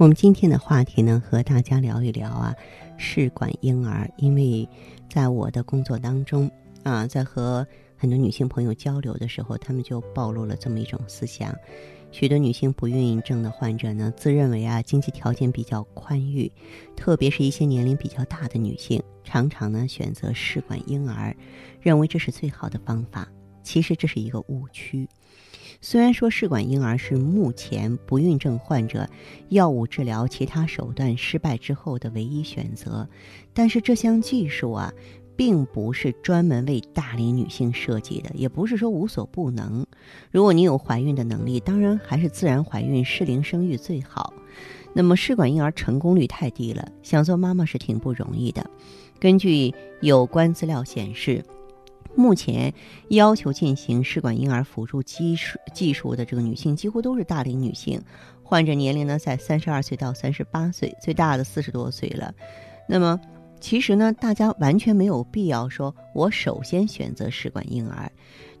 我们今天的话题呢，和大家聊一聊啊，试管婴儿。因为在我的工作当中啊，在和很多女性朋友交流的时候，她们就暴露了这么一种思想：许多女性不孕症的患者呢，自认为啊经济条件比较宽裕，特别是一些年龄比较大的女性，常常呢选择试管婴儿，认为这是最好的方法。其实这是一个误区。虽然说试管婴儿是目前不孕症患者药物治疗其他手段失败之后的唯一选择，但是这项技术啊，并不是专门为大龄女性设计的，也不是说无所不能。如果你有怀孕的能力，当然还是自然怀孕、适龄生育最好。那么试管婴儿成功率太低了，想做妈妈是挺不容易的。根据有关资料显示。目前要求进行试管婴儿辅助技术技术的这个女性，几乎都是大龄女性，患者年龄呢在三十二岁到三十八岁，最大的四十多岁了。那么，其实呢，大家完全没有必要说，我首先选择试管婴儿。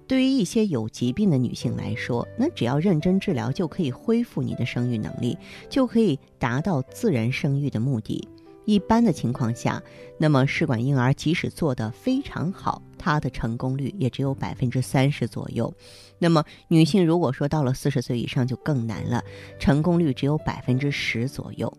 对于一些有疾病的女性来说，那只要认真治疗，就可以恢复你的生育能力，就可以达到自然生育的目的。一般的情况下，那么试管婴儿即使做得非常好，它的成功率也只有百分之三十左右。那么女性如果说到了四十岁以上就更难了，成功率只有百分之十左右。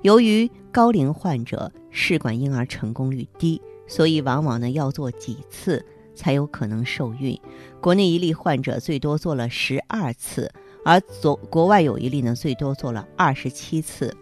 由于高龄患者试管婴儿成功率低，所以往往呢要做几次才有可能受孕。国内一例患者最多做了十二次，而国国外有一例呢最多做了二十七次。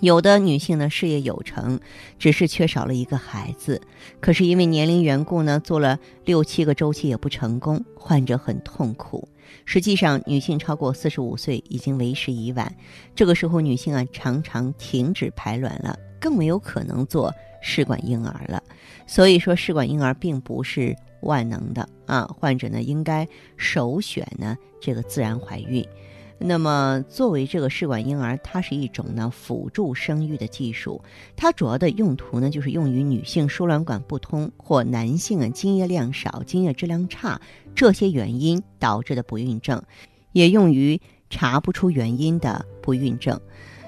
有的女性呢事业有成，只是缺少了一个孩子，可是因为年龄缘故呢，做了六七个周期也不成功，患者很痛苦。实际上，女性超过四十五岁已经为时已晚，这个时候女性啊常常停止排卵了，更没有可能做试管婴儿了。所以说，试管婴儿并不是万能的啊，患者呢应该首选呢这个自然怀孕。那么，作为这个试管婴儿，它是一种呢辅助生育的技术。它主要的用途呢，就是用于女性输卵管不通或男性啊精液量少、精液质量差这些原因导致的不孕症，也用于查不出原因的不孕症。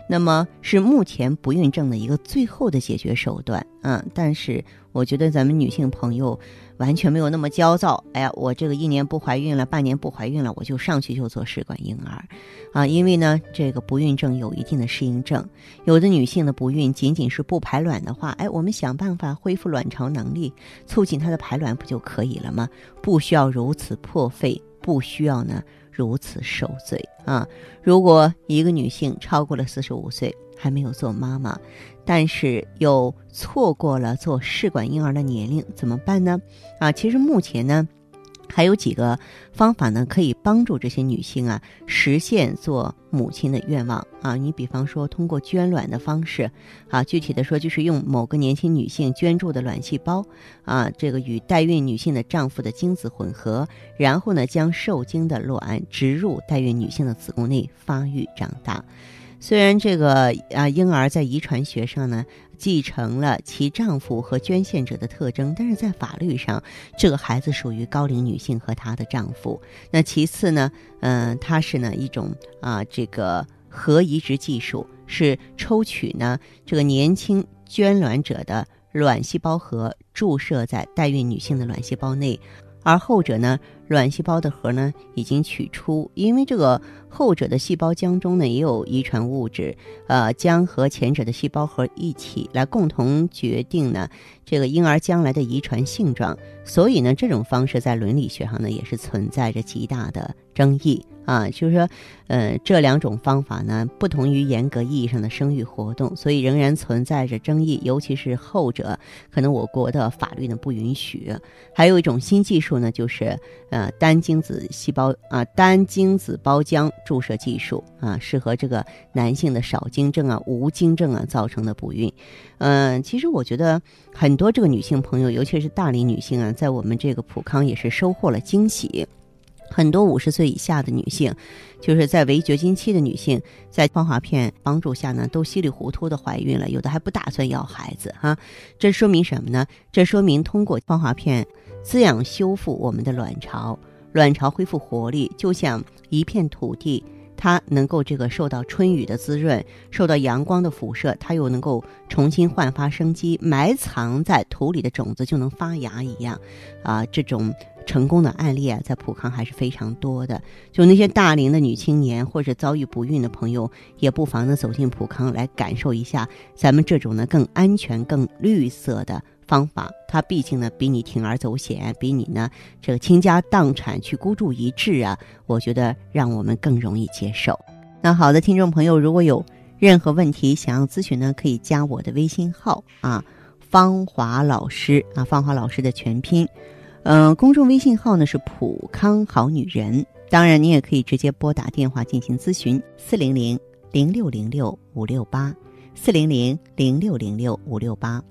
那么是目前不孕症的一个最后的解决手段啊！但是我觉得咱们女性朋友完全没有那么焦躁。哎呀，我这个一年不怀孕了，半年不怀孕了，我就上去就做试管婴儿啊！因为呢，这个不孕症有一定的适应症，有的女性的不孕仅仅是不排卵的话，哎，我们想办法恢复卵巢能力，促进她的排卵不就可以了吗？不需要如此破费，不需要呢。如此受罪啊！如果一个女性超过了四十五岁还没有做妈妈，但是又错过了做试管婴儿的年龄，怎么办呢？啊，其实目前呢。还有几个方法呢，可以帮助这些女性啊实现做母亲的愿望啊。你比方说通过捐卵的方式啊，具体的说就是用某个年轻女性捐助的卵细胞啊，这个与代孕女性的丈夫的精子混合，然后呢将受精的卵植入代孕女性的子宫内发育长大。虽然这个啊婴儿在遗传学上呢。继承了其丈夫和捐献者的特征，但是在法律上，这个孩子属于高龄女性和她的丈夫。那其次呢，嗯，它是呢一种啊这个核移植技术，是抽取呢这个年轻捐卵者的卵细胞核，注射在代孕女性的卵细胞内。而后者呢，卵细胞的核呢已经取出，因为这个后者的细胞浆中呢也有遗传物质，呃，将和前者的细胞核一起来共同决定呢这个婴儿将来的遗传性状，所以呢这种方式在伦理学上呢也是存在着极大的争议。啊，就是说，呃，这两种方法呢，不同于严格意义上的生育活动，所以仍然存在着争议。尤其是后者，可能我国的法律呢不允许。还有一种新技术呢，就是呃啊单精子细胞啊单精子胞浆注射技术啊，适合这个男性的少精症啊、无精症啊造成的不孕。嗯，其实我觉得很多这个女性朋友，尤其是大龄女性啊，在我们这个普康也是收获了惊喜。很多五十岁以下的女性，就是在围绝经期的女性，在光华片帮助下呢，都稀里糊涂的怀孕了，有的还不打算要孩子哈。这说明什么呢？这说明通过光华片滋养修复我们的卵巢，卵巢恢复活力，就像一片土地，它能够这个受到春雨的滋润，受到阳光的辐射，它又能够重新焕发生机，埋藏在土里的种子就能发芽一样，啊，这种。成功的案例啊，在普康还是非常多的。就那些大龄的女青年或者遭遇不孕的朋友，也不妨呢走进普康来感受一下咱们这种呢更安全、更绿色的方法。它毕竟呢比你铤而走险，比你呢这个倾家荡产去孤注一掷啊，我觉得让我们更容易接受。那好的，听众朋友，如果有任何问题想要咨询呢，可以加我的微信号啊，芳华老师啊，芳华老师的全拼。嗯，公众微信号呢是普康好女人，当然你也可以直接拨打电话进行咨询，四零零零六零六五六八，四零零零六零六五六八。